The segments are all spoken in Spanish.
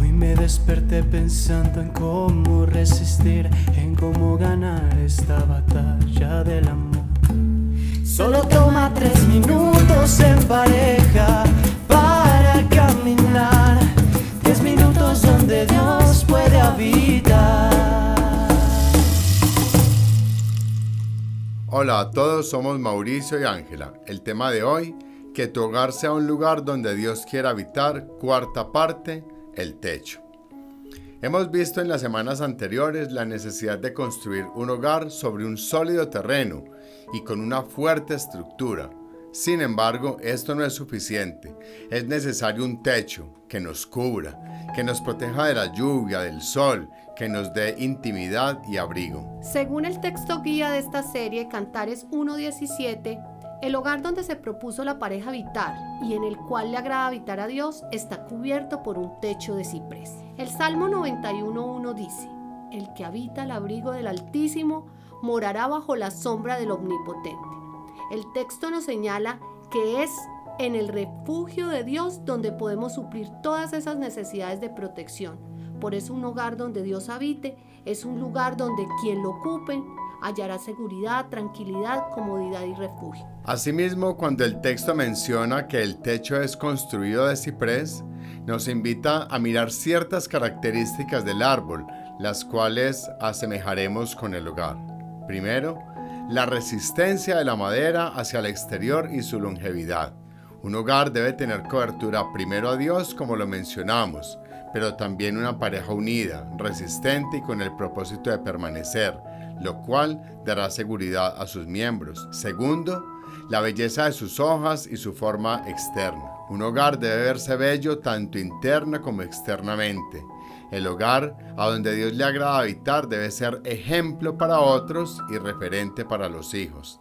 Hoy me desperté pensando en cómo resistir, en cómo ganar esta batalla del amor. Solo toma tres minutos en pareja para caminar, tres minutos donde Dios puede habitar. Hola a todos, somos Mauricio y Ángela. El tema de hoy, que tu hogar sea un lugar donde Dios quiera habitar, cuarta parte, el techo. Hemos visto en las semanas anteriores la necesidad de construir un hogar sobre un sólido terreno y con una fuerte estructura. Sin embargo, esto no es suficiente. Es necesario un techo que nos cubra, que nos proteja de la lluvia, del sol, que nos dé intimidad y abrigo. Según el texto guía de esta serie, Cantares 1.17, el hogar donde se propuso la pareja habitar y en el cual le agrada habitar a Dios está cubierto por un techo de ciprés. El Salmo 91.1 dice, El que habita el abrigo del Altísimo morará bajo la sombra del Omnipotente. El texto nos señala que es en el refugio de Dios donde podemos suplir todas esas necesidades de protección. Por eso un hogar donde Dios habite es un lugar donde quien lo ocupe hallará seguridad, tranquilidad, comodidad y refugio. Asimismo, cuando el texto menciona que el techo es construido de ciprés, nos invita a mirar ciertas características del árbol, las cuales asemejaremos con el hogar. Primero, la resistencia de la madera hacia el exterior y su longevidad. Un hogar debe tener cobertura primero a Dios, como lo mencionamos, pero también una pareja unida, resistente y con el propósito de permanecer, lo cual dará seguridad a sus miembros. Segundo, la belleza de sus hojas y su forma externa. Un hogar debe verse bello tanto interna como externamente. El hogar a donde Dios le agrada habitar debe ser ejemplo para otros y referente para los hijos.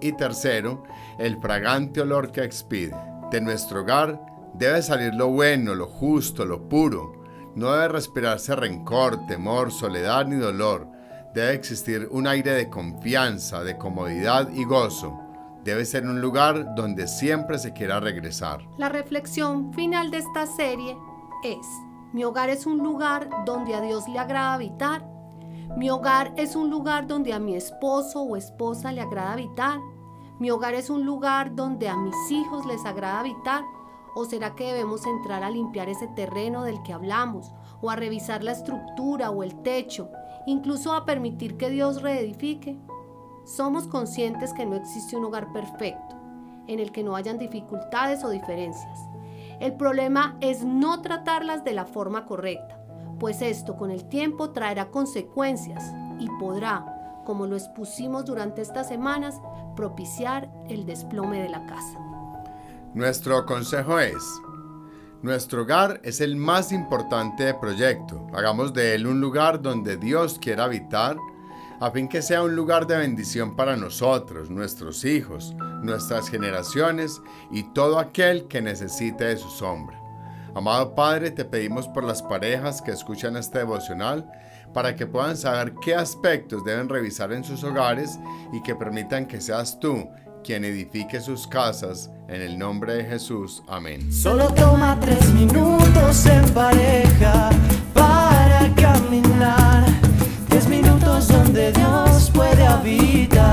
Y tercero, el fragante olor que expide. De nuestro hogar debe salir lo bueno, lo justo, lo puro. No debe respirarse rencor, temor, soledad ni dolor debe existir un aire de confianza, de comodidad y gozo. Debe ser un lugar donde siempre se quiera regresar. La reflexión final de esta serie es, mi hogar es un lugar donde a Dios le agrada habitar. Mi hogar es un lugar donde a mi esposo o esposa le agrada habitar. Mi hogar es un lugar donde a mis hijos les agrada habitar. ¿O será que debemos entrar a limpiar ese terreno del que hablamos? ¿O a revisar la estructura o el techo? Incluso a permitir que Dios reedifique. Somos conscientes que no existe un hogar perfecto, en el que no hayan dificultades o diferencias. El problema es no tratarlas de la forma correcta, pues esto con el tiempo traerá consecuencias y podrá, como lo expusimos durante estas semanas, propiciar el desplome de la casa. Nuestro consejo es, nuestro hogar es el más importante proyecto. Hagamos de él un lugar donde Dios quiera habitar, a fin que sea un lugar de bendición para nosotros, nuestros hijos, nuestras generaciones y todo aquel que necesite de su sombra. Amado Padre, te pedimos por las parejas que escuchan este devocional para que puedan saber qué aspectos deben revisar en sus hogares y que permitan que seas tú quien edifique sus casas, en el nombre de Jesús. Amén. Solo toma tres minutos en pareja para caminar, tres minutos donde Dios puede habitar.